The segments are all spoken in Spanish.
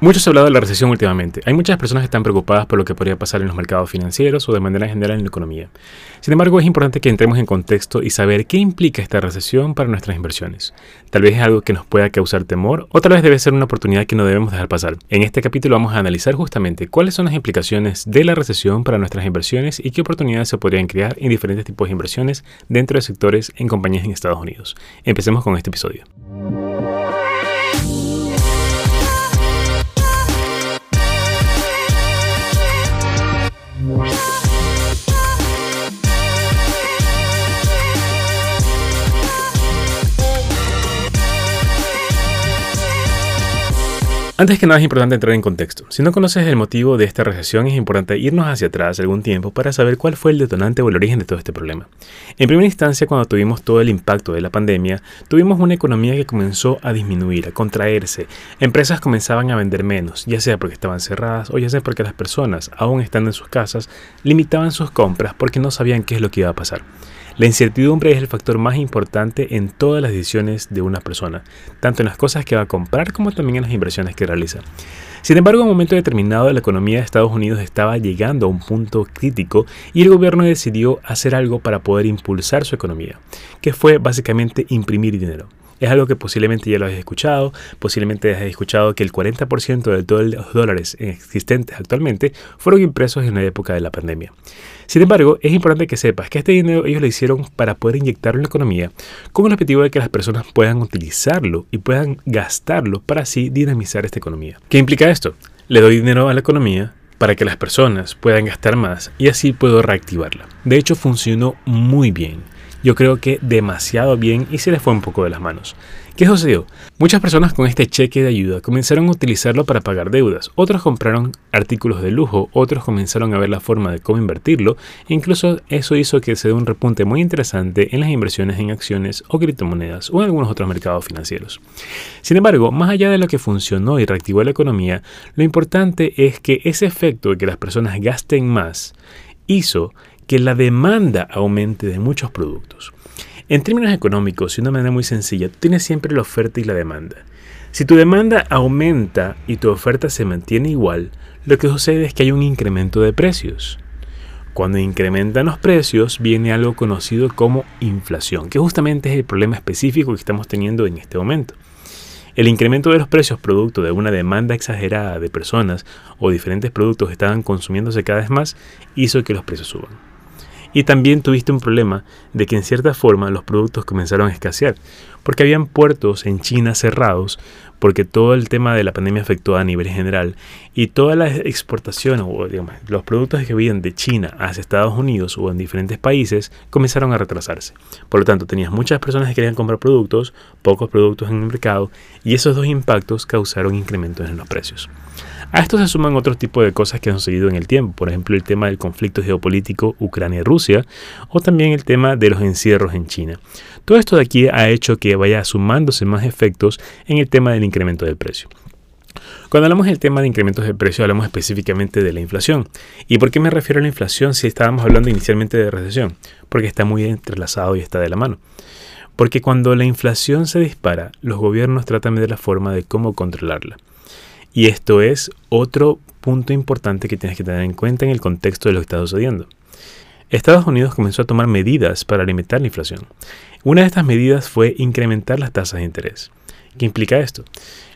Mucho se ha hablado de la recesión últimamente. Hay muchas personas que están preocupadas por lo que podría pasar en los mercados financieros o de manera general en la economía. Sin embargo, es importante que entremos en contexto y saber qué implica esta recesión para nuestras inversiones. Tal vez es algo que nos pueda causar temor o tal vez debe ser una oportunidad que no debemos dejar pasar. En este capítulo vamos a analizar justamente cuáles son las implicaciones de la recesión para nuestras inversiones y qué oportunidades se podrían crear en diferentes tipos de inversiones dentro de sectores en compañías en Estados Unidos. Empecemos con este episodio. Antes que nada es importante entrar en contexto. Si no conoces el motivo de esta recesión, es importante irnos hacia atrás algún tiempo para saber cuál fue el detonante o el origen de todo este problema. En primera instancia, cuando tuvimos todo el impacto de la pandemia, tuvimos una economía que comenzó a disminuir, a contraerse. Empresas comenzaban a vender menos, ya sea porque estaban cerradas o ya sea porque las personas, aún estando en sus casas, limitaban sus compras porque no sabían qué es lo que iba a pasar. La incertidumbre es el factor más importante en todas las decisiones de una persona, tanto en las cosas que va a comprar como también en las inversiones que realiza. Sin embargo, en un momento determinado la economía de Estados Unidos estaba llegando a un punto crítico y el gobierno decidió hacer algo para poder impulsar su economía, que fue básicamente imprimir dinero. Es algo que posiblemente ya lo hayas escuchado, posiblemente hayas escuchado que el 40% de los dólares existentes actualmente fueron impresos en la época de la pandemia. Sin embargo, es importante que sepas que este dinero ellos lo hicieron para poder inyectarlo en la economía con el objetivo de que las personas puedan utilizarlo y puedan gastarlo para así dinamizar esta economía. ¿Qué implica esto? Le doy dinero a la economía para que las personas puedan gastar más y así puedo reactivarla. De hecho, funcionó muy bien yo creo que demasiado bien y se les fue un poco de las manos. ¿Qué sucedió? Muchas personas con este cheque de ayuda comenzaron a utilizarlo para pagar deudas, otros compraron artículos de lujo, otros comenzaron a ver la forma de cómo invertirlo, e incluso eso hizo que se dé un repunte muy interesante en las inversiones en acciones o criptomonedas o en algunos otros mercados financieros. Sin embargo, más allá de lo que funcionó y reactivó la economía, lo importante es que ese efecto de que las personas gasten más hizo que la demanda aumente de muchos productos. En términos económicos, de una manera muy sencilla, tú tienes siempre la oferta y la demanda. Si tu demanda aumenta y tu oferta se mantiene igual, lo que sucede es que hay un incremento de precios. Cuando incrementan los precios viene algo conocido como inflación, que justamente es el problema específico que estamos teniendo en este momento. El incremento de los precios producto de una demanda exagerada de personas o diferentes productos que estaban consumiéndose cada vez más hizo que los precios suban. Y también tuviste un problema de que en cierta forma los productos comenzaron a escasear, porque habían puertos en China cerrados, porque todo el tema de la pandemia afectó a nivel general y todas las exportaciones o los productos que vienen de China hacia Estados Unidos o en diferentes países comenzaron a retrasarse. Por lo tanto, tenías muchas personas que querían comprar productos, pocos productos en el mercado y esos dos impactos causaron incrementos en los precios. A esto se suman otros tipos de cosas que han sucedido en el tiempo, por ejemplo el tema del conflicto geopolítico Ucrania-Rusia o también el tema de los encierros en China. Todo esto de aquí ha hecho que vaya sumándose más efectos en el tema del incremento del precio. Cuando hablamos del tema de incrementos de precio, hablamos específicamente de la inflación. ¿Y por qué me refiero a la inflación si estábamos hablando inicialmente de recesión? Porque está muy entrelazado y está de la mano. Porque cuando la inflación se dispara, los gobiernos tratan de la forma de cómo controlarla. Y esto es otro punto importante que tienes que tener en cuenta en el contexto de lo que está sucediendo. Estados Unidos comenzó a tomar medidas para limitar la inflación. Una de estas medidas fue incrementar las tasas de interés. ¿Qué implica esto?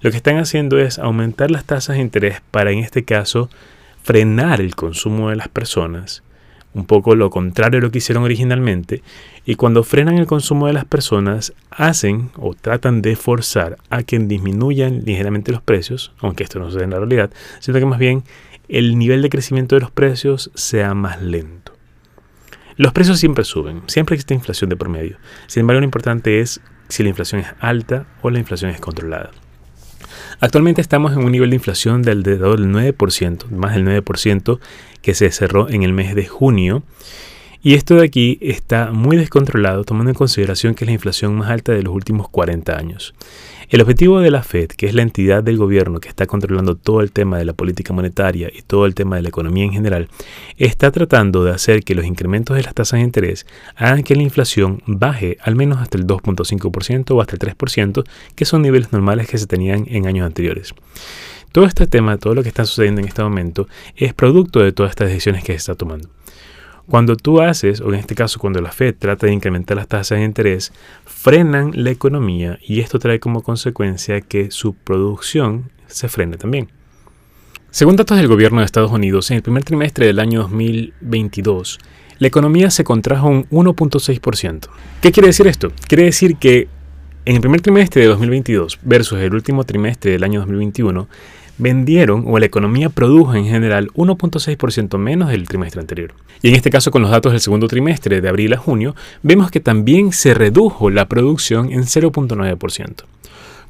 Lo que están haciendo es aumentar las tasas de interés para, en este caso, frenar el consumo de las personas un poco lo contrario de lo que hicieron originalmente, y cuando frenan el consumo de las personas, hacen o tratan de forzar a que disminuyan ligeramente los precios, aunque esto no sucede en la realidad, sino que más bien el nivel de crecimiento de los precios sea más lento. Los precios siempre suben, siempre existe inflación de promedio. Sin embargo, lo importante es si la inflación es alta o la inflación es controlada. Actualmente estamos en un nivel de inflación del alrededor del 9%, más del 9%, que se cerró en el mes de junio. Y esto de aquí está muy descontrolado tomando en consideración que es la inflación más alta de los últimos 40 años. El objetivo de la Fed, que es la entidad del gobierno que está controlando todo el tema de la política monetaria y todo el tema de la economía en general, está tratando de hacer que los incrementos de las tasas de interés hagan que la inflación baje al menos hasta el 2.5% o hasta el 3%, que son niveles normales que se tenían en años anteriores. Todo este tema, todo lo que está sucediendo en este momento, es producto de todas estas decisiones que se está tomando. Cuando tú haces, o en este caso cuando la Fed trata de incrementar las tasas de interés, frenan la economía y esto trae como consecuencia que su producción se frene también. Según datos del gobierno de Estados Unidos, en el primer trimestre del año 2022, la economía se contrajo un 1.6%. ¿Qué quiere decir esto? Quiere decir que en el primer trimestre de 2022 versus el último trimestre del año 2021, vendieron o la economía produjo en general 1.6% menos del trimestre anterior. Y en este caso con los datos del segundo trimestre de abril a junio, vemos que también se redujo la producción en 0.9%.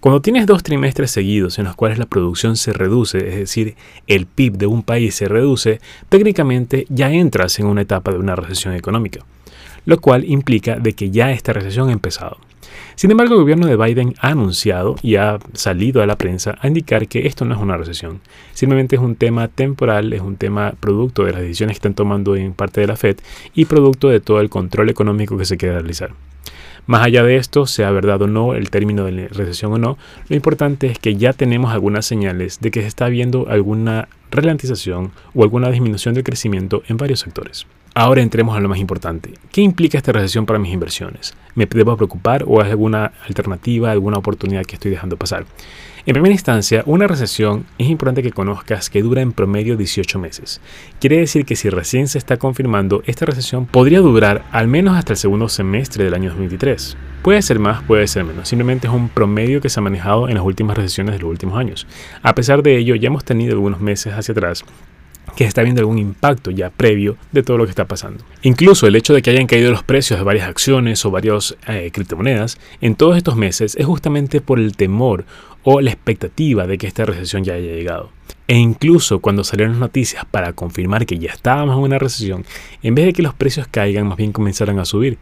Cuando tienes dos trimestres seguidos en los cuales la producción se reduce, es decir, el PIB de un país se reduce, técnicamente ya entras en una etapa de una recesión económica, lo cual implica de que ya esta recesión ha empezado. Sin embargo, el gobierno de Biden ha anunciado y ha salido a la prensa a indicar que esto no es una recesión. Simplemente es un tema temporal, es un tema producto de las decisiones que están tomando en parte de la Fed y producto de todo el control económico que se quiere realizar. Más allá de esto, sea verdad o no, el término de recesión o no, lo importante es que ya tenemos algunas señales de que se está viendo alguna ralentización o alguna disminución del crecimiento en varios sectores. Ahora entremos a lo más importante. ¿Qué implica esta recesión para mis inversiones? ¿Me debo preocupar o hay alguna alternativa, alguna oportunidad que estoy dejando pasar? En primera instancia, una recesión es importante que conozcas que dura en promedio 18 meses. Quiere decir que si recién se está confirmando, esta recesión podría durar al menos hasta el segundo semestre del año 2023. Puede ser más, puede ser menos. Simplemente es un promedio que se ha manejado en las últimas recesiones de los últimos años. A pesar de ello, ya hemos tenido algunos meses hacia atrás que está viendo algún impacto ya previo de todo lo que está pasando. Incluso el hecho de que hayan caído los precios de varias acciones o varias eh, criptomonedas en todos estos meses es justamente por el temor o la expectativa de que esta recesión ya haya llegado. E incluso cuando salieron las noticias para confirmar que ya estábamos en una recesión, en vez de que los precios caigan, más bien comenzaron a subir.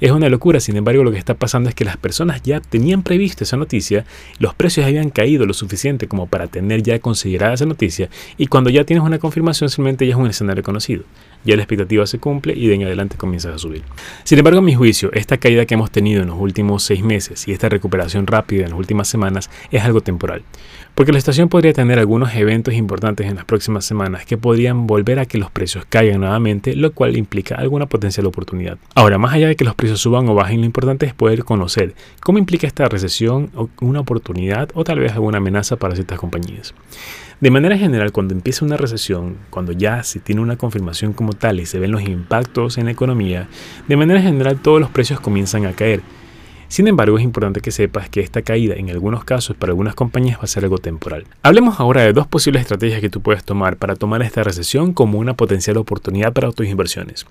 Es una locura, sin embargo lo que está pasando es que las personas ya tenían previsto esa noticia, los precios habían caído lo suficiente como para tener ya considerada esa noticia y cuando ya tienes una confirmación simplemente ya es un escenario conocido. Ya la expectativa se cumple y de en adelante comienzas a subir. Sin embargo, a mi juicio, esta caída que hemos tenido en los últimos seis meses y esta recuperación rápida en las últimas semanas es algo temporal. Porque la estación podría tener algunos eventos importantes en las próximas semanas que podrían volver a que los precios caigan nuevamente, lo cual implica alguna potencial oportunidad. Ahora, más allá de que los precios suban o bajen, lo importante es poder conocer cómo implica esta recesión una oportunidad o tal vez alguna amenaza para ciertas compañías. De manera general, cuando empieza una recesión, cuando ya se tiene una confirmación como tal y se ven los impactos en la economía, de manera general todos los precios comienzan a caer sin embargo, es importante que sepas que esta caída en algunos casos para algunas compañías va a ser algo temporal. Hablemos ahora de dos posibles estrategias que tú puedes tomar para tomar esta recesión como una potencial oportunidad para tus inversiones.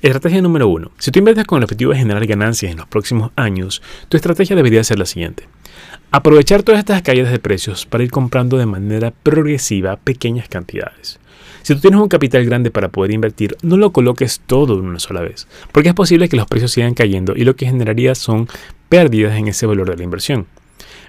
Estrategia número uno. Si tú inviertes con el objetivo de generar ganancias en los próximos años, tu estrategia debería ser la siguiente. Aprovechar todas estas caídas de precios para ir comprando de manera progresiva pequeñas cantidades. Si tú tienes un capital grande para poder invertir, no lo coloques todo de una sola vez, porque es posible que los precios sigan cayendo y lo que generaría son pérdidas en ese valor de la inversión.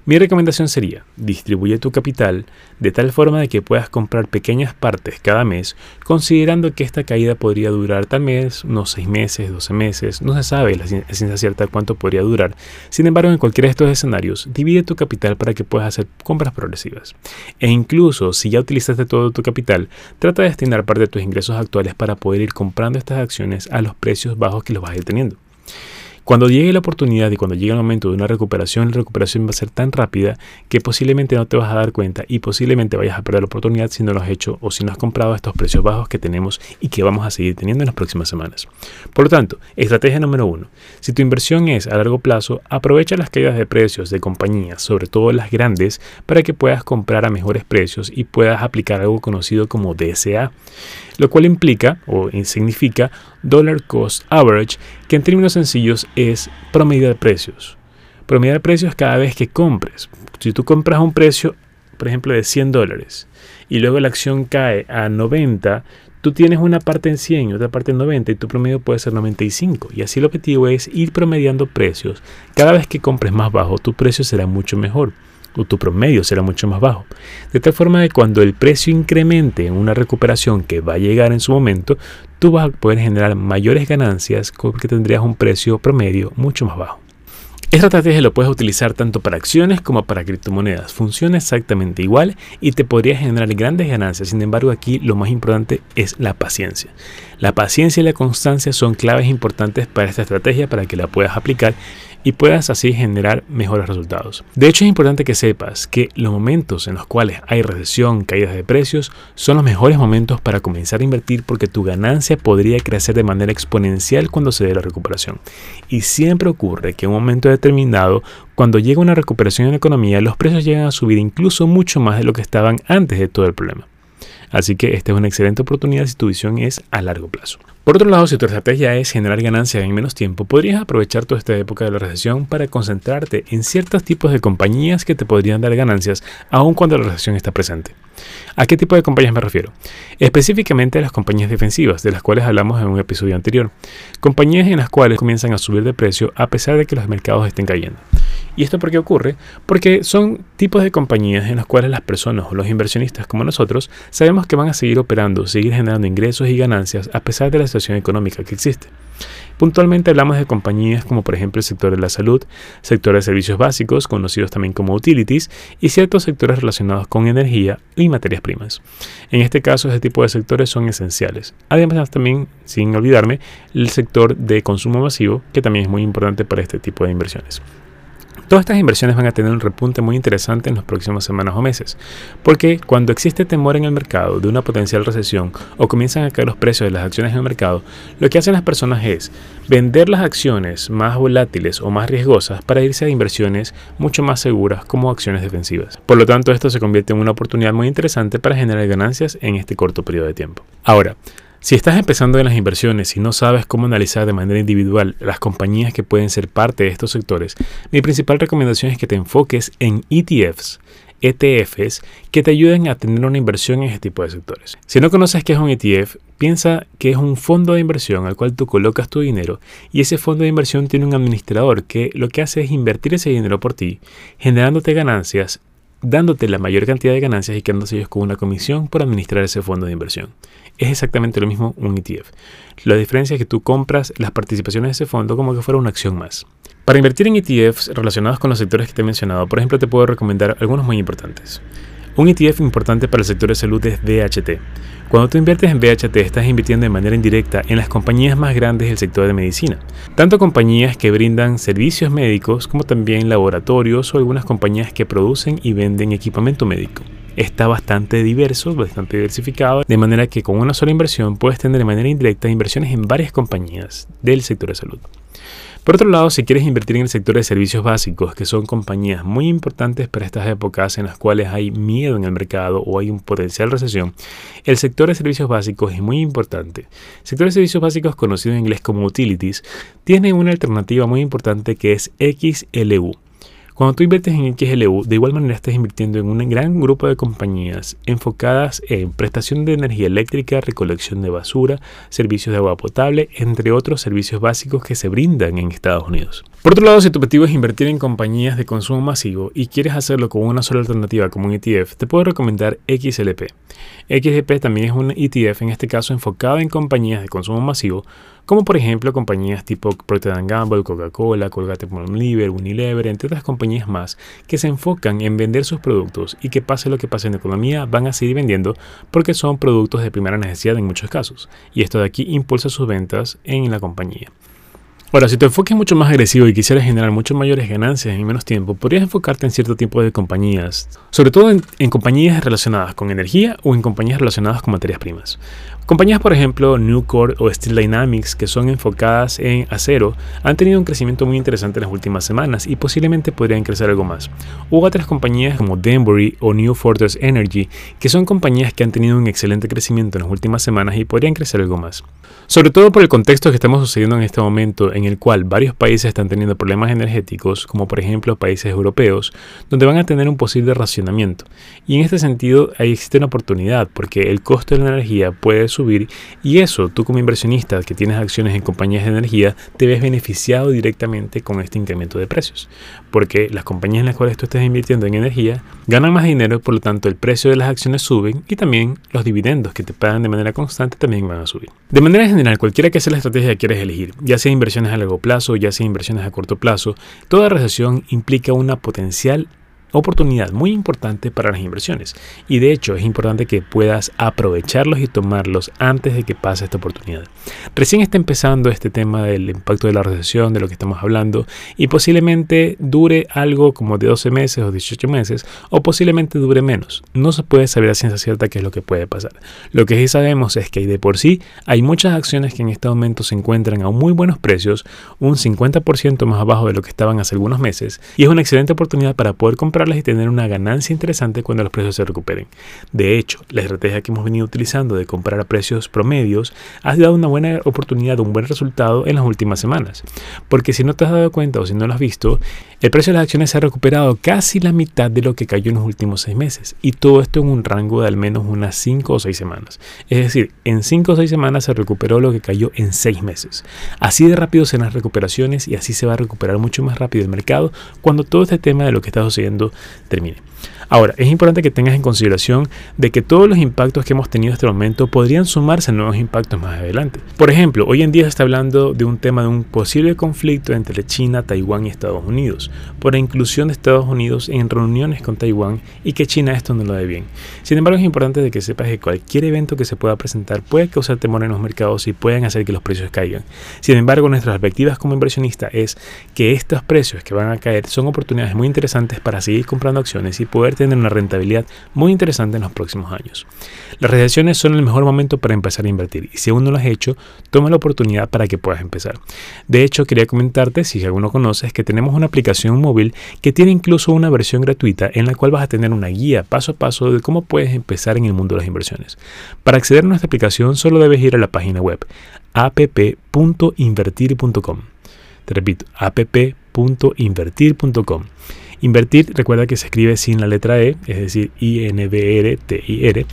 Mi recomendación sería, distribuye tu capital de tal forma de que puedas comprar pequeñas partes cada mes, considerando que esta caída podría durar tal vez unos 6 meses, 12 meses, no se sabe la ciencia cierta cuánto podría durar. Sin embargo, en cualquiera de estos escenarios, divide tu capital para que puedas hacer compras progresivas. E incluso si ya utilizaste todo tu capital, trata de destinar parte de tus ingresos actuales para poder ir comprando estas acciones a los precios bajos que los vas a ir teniendo. Cuando llegue la oportunidad y cuando llegue el momento de una recuperación, la recuperación va a ser tan rápida que posiblemente no te vas a dar cuenta y posiblemente vayas a perder la oportunidad si no lo has hecho o si no has comprado estos precios bajos que tenemos y que vamos a seguir teniendo en las próximas semanas. Por lo tanto, estrategia número uno. Si tu inversión es a largo plazo, aprovecha las caídas de precios de compañías, sobre todo las grandes, para que puedas comprar a mejores precios y puedas aplicar algo conocido como DSA lo cual implica o significa Dollar Cost Average, que en términos sencillos es promedio de precios. Promedio de precios cada vez que compres. Si tú compras un precio, por ejemplo, de 100 dólares y luego la acción cae a 90, tú tienes una parte en 100 y otra parte en 90 y tu promedio puede ser 95. Y así el objetivo es ir promediando precios. Cada vez que compres más bajo, tu precio será mucho mejor o tu promedio será mucho más bajo. De tal forma que cuando el precio incremente en una recuperación que va a llegar en su momento, tú vas a poder generar mayores ganancias porque tendrías un precio promedio mucho más bajo. Esta estrategia lo puedes utilizar tanto para acciones como para criptomonedas. Funciona exactamente igual y te podría generar grandes ganancias. Sin embargo, aquí lo más importante es la paciencia. La paciencia y la constancia son claves importantes para esta estrategia para que la puedas aplicar y puedas así generar mejores resultados. De hecho, es importante que sepas que los momentos en los cuales hay recesión, caídas de precios, son los mejores momentos para comenzar a invertir porque tu ganancia podría crecer de manera exponencial cuando se dé la recuperación. Y siempre ocurre que en un momento determinado, cuando llega una recuperación en la economía, los precios llegan a subir incluso mucho más de lo que estaban antes de todo el problema. Así que esta es una excelente oportunidad si tu visión es a largo plazo. Por otro lado, si tu estrategia es generar ganancias en menos tiempo, podrías aprovechar toda esta época de la recesión para concentrarte en ciertos tipos de compañías que te podrían dar ganancias aun cuando la recesión está presente. ¿A qué tipo de compañías me refiero? Específicamente a las compañías defensivas, de las cuales hablamos en un episodio anterior. Compañías en las cuales comienzan a subir de precio a pesar de que los mercados estén cayendo. ¿Y esto por qué ocurre? Porque son tipos de compañías en las cuales las personas o los inversionistas como nosotros sabemos que van a seguir operando, seguir generando ingresos y ganancias a pesar de la situación económica que existe. Puntualmente hablamos de compañías como por ejemplo el sector de la salud, sector de servicios básicos, conocidos también como utilities, y ciertos sectores relacionados con energía y materias primas. En este caso, este tipo de sectores son esenciales. Además, también, sin olvidarme, el sector de consumo masivo, que también es muy importante para este tipo de inversiones. Todas estas inversiones van a tener un repunte muy interesante en las próximas semanas o meses, porque cuando existe temor en el mercado de una potencial recesión o comienzan a caer los precios de las acciones en el mercado, lo que hacen las personas es vender las acciones más volátiles o más riesgosas para irse a inversiones mucho más seguras como acciones defensivas. Por lo tanto, esto se convierte en una oportunidad muy interesante para generar ganancias en este corto periodo de tiempo. Ahora, si estás empezando en las inversiones y no sabes cómo analizar de manera individual las compañías que pueden ser parte de estos sectores, mi principal recomendación es que te enfoques en ETFs, ETFs, que te ayuden a tener una inversión en este tipo de sectores. Si no conoces qué es un ETF, piensa que es un fondo de inversión al cual tú colocas tu dinero y ese fondo de inversión tiene un administrador que lo que hace es invertir ese dinero por ti, generándote ganancias dándote la mayor cantidad de ganancias y quedándose ellos con una comisión por administrar ese fondo de inversión. Es exactamente lo mismo un ETF. La diferencia es que tú compras las participaciones de ese fondo como que fuera una acción más. Para invertir en ETFs relacionados con los sectores que te he mencionado, por ejemplo, te puedo recomendar algunos muy importantes. Un ETF importante para el sector de salud es DHT. Cuando tú inviertes en BHT estás invirtiendo de manera indirecta en las compañías más grandes del sector de medicina, tanto compañías que brindan servicios médicos como también laboratorios o algunas compañías que producen y venden equipamiento médico. Está bastante diverso, bastante diversificado, de manera que con una sola inversión puedes tener de manera indirecta inversiones en varias compañías del sector de salud. Por otro lado, si quieres invertir en el sector de servicios básicos, que son compañías muy importantes para estas épocas en las cuales hay miedo en el mercado o hay un potencial recesión, el sector de servicios básicos es muy importante. El sector de servicios básicos, conocido en inglés como utilities, tiene una alternativa muy importante que es XLU. Cuando tú inviertes en XLU, de igual manera estás invirtiendo en un gran grupo de compañías enfocadas en prestación de energía eléctrica, recolección de basura, servicios de agua potable, entre otros servicios básicos que se brindan en Estados Unidos. Por otro lado, si tu objetivo es invertir en compañías de consumo masivo y quieres hacerlo con una sola alternativa como un ETF, te puedo recomendar XLP. XLP también es un ETF, en este caso enfocado en compañías de consumo masivo, como por ejemplo compañías tipo Procter Gamble, Coca-Cola, Colgate-Palmolive, Unilever, entre otras compañías más que se enfocan en vender sus productos y que pase lo que pase en la economía van a seguir vendiendo porque son productos de primera necesidad en muchos casos y esto de aquí impulsa sus ventas en la compañía. Ahora, si tu enfoque es mucho más agresivo y quisieras generar mucho mayores ganancias en menos tiempo, podrías enfocarte en cierto tipo de compañías, sobre todo en, compañías relacionadas con energía o en compañías relacionadas con materias primas. Compañías, por ejemplo, Nucor o Steel Dynamics, que son enfocadas en acero, han tenido un crecimiento muy interesante en las últimas semanas y posiblemente podrían crecer algo más. Hubo otras compañías como Denbury o New Fortress Energy, que son compañías que han tenido un excelente crecimiento en las últimas semanas y podrían crecer algo más. Sobre todo por el contexto que estamos sucediendo en este momento, en el cual varios países están teniendo problemas energéticos, como por ejemplo países europeos, donde van a tener un posible racionamiento. Y en este sentido, ahí existe una oportunidad, porque el costo de la energía puede subir y eso tú como inversionista que tienes acciones en compañías de energía te ves beneficiado directamente con este incremento de precios porque las compañías en las cuales tú estés invirtiendo en energía ganan más dinero por lo tanto el precio de las acciones suben y también los dividendos que te pagan de manera constante también van a subir. De manera general cualquiera que sea la estrategia que quieres elegir ya sea inversiones a largo plazo ya sea inversiones a corto plazo toda recesión implica una potencial oportunidad muy importante para las inversiones y de hecho es importante que puedas aprovecharlos y tomarlos antes de que pase esta oportunidad. Recién está empezando este tema del impacto de la recesión, de lo que estamos hablando y posiblemente dure algo como de 12 meses o 18 meses o posiblemente dure menos. No se puede saber a ciencia cierta qué es lo que puede pasar. Lo que sí sabemos es que de por sí hay muchas acciones que en este momento se encuentran a muy buenos precios, un 50% más abajo de lo que estaban hace algunos meses y es una excelente oportunidad para poder comprar y tener una ganancia interesante cuando los precios se recuperen. De hecho, la estrategia que hemos venido utilizando de comprar a precios promedios ha dado una buena oportunidad, un buen resultado en las últimas semanas. Porque si no te has dado cuenta o si no lo has visto, el precio de las acciones se ha recuperado casi la mitad de lo que cayó en los últimos seis meses. Y todo esto en un rango de al menos unas 5 o 6 semanas. Es decir, en 5 o 6 semanas se recuperó lo que cayó en 6 meses. Así de rápido serán las recuperaciones y así se va a recuperar mucho más rápido el mercado cuando todo este tema de lo que está sucediendo termine. Ahora, es importante que tengas en consideración de que todos los impactos que hemos tenido hasta el momento podrían sumarse a nuevos impactos más adelante. Por ejemplo, hoy en día se está hablando de un tema de un posible conflicto entre China, Taiwán y Estados Unidos, por la inclusión de Estados Unidos en reuniones con Taiwán y que China esto no lo ve bien. Sin embargo, es importante de que sepas que cualquier evento que se pueda presentar puede causar temor en los mercados y pueden hacer que los precios caigan. Sin embargo, nuestras perspectivas como inversionista es que estos precios que van a caer son oportunidades muy interesantes para seguir comprando acciones y poder tener una rentabilidad muy interesante en los próximos años. Las recesiones son el mejor momento para empezar a invertir y si aún no lo has hecho, toma la oportunidad para que puedas empezar. De hecho, quería comentarte, si alguno conoces, que tenemos una aplicación móvil que tiene incluso una versión gratuita en la cual vas a tener una guía paso a paso de cómo puedes empezar en el mundo de las inversiones. Para acceder a nuestra aplicación solo debes ir a la página web app.invertir.com. Te repito, app.invertir.com. Invertir, recuerda que se escribe sin la letra E, es decir, I-N-V-R-T-I-R,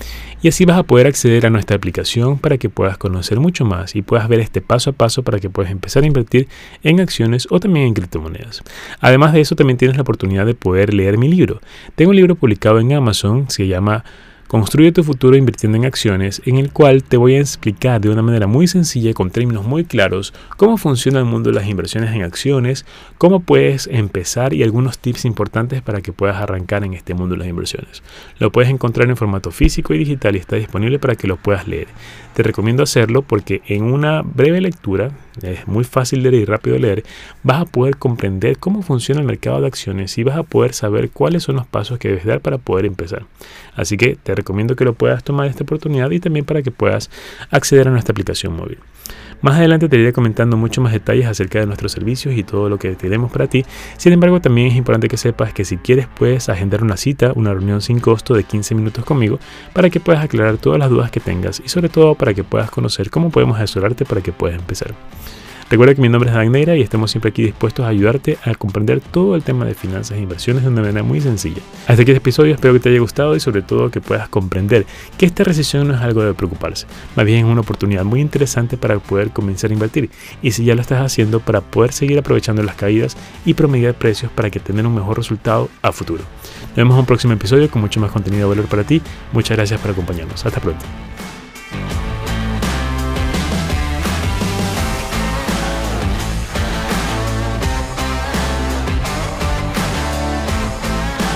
y así vas a poder acceder a nuestra aplicación para que puedas conocer mucho más y puedas ver este paso a paso para que puedas empezar a invertir en acciones o también en criptomonedas. Además de eso, también tienes la oportunidad de poder leer mi libro. Tengo un libro publicado en Amazon, se llama Construye tu futuro invirtiendo en acciones, en el cual te voy a explicar de una manera muy sencilla y con términos muy claros cómo funciona el mundo de las inversiones en acciones, cómo puedes empezar y algunos tips importantes para que puedas arrancar en este mundo de las inversiones. Lo puedes encontrar en formato físico y digital y está disponible para que lo puedas leer. Te recomiendo hacerlo porque en una breve lectura, es muy fácil de leer y rápido de leer, vas a poder comprender cómo funciona el mercado de acciones y vas a poder saber cuáles son los pasos que debes dar para poder empezar. Así que te recomiendo que lo puedas tomar esta oportunidad y también para que puedas acceder a nuestra aplicación móvil. Más adelante te iré comentando mucho más detalles acerca de nuestros servicios y todo lo que tenemos para ti. Sin embargo, también es importante que sepas que si quieres puedes agendar una cita, una reunión sin costo de 15 minutos conmigo para que puedas aclarar todas las dudas que tengas y sobre todo para que puedas conocer cómo podemos asesorarte para que puedas empezar. Recuerda que mi nombre es Dan Neira y estamos siempre aquí dispuestos a ayudarte a comprender todo el tema de finanzas e inversiones de una manera muy sencilla. Hasta aquí este episodio, espero que te haya gustado y sobre todo que puedas comprender que esta recesión no es algo de preocuparse, más bien es una oportunidad muy interesante para poder comenzar a invertir y si ya lo estás haciendo para poder seguir aprovechando las caídas y promediar precios para que tengan un mejor resultado a futuro. Nos vemos en un próximo episodio con mucho más contenido de valor para ti. Muchas gracias por acompañarnos. Hasta pronto.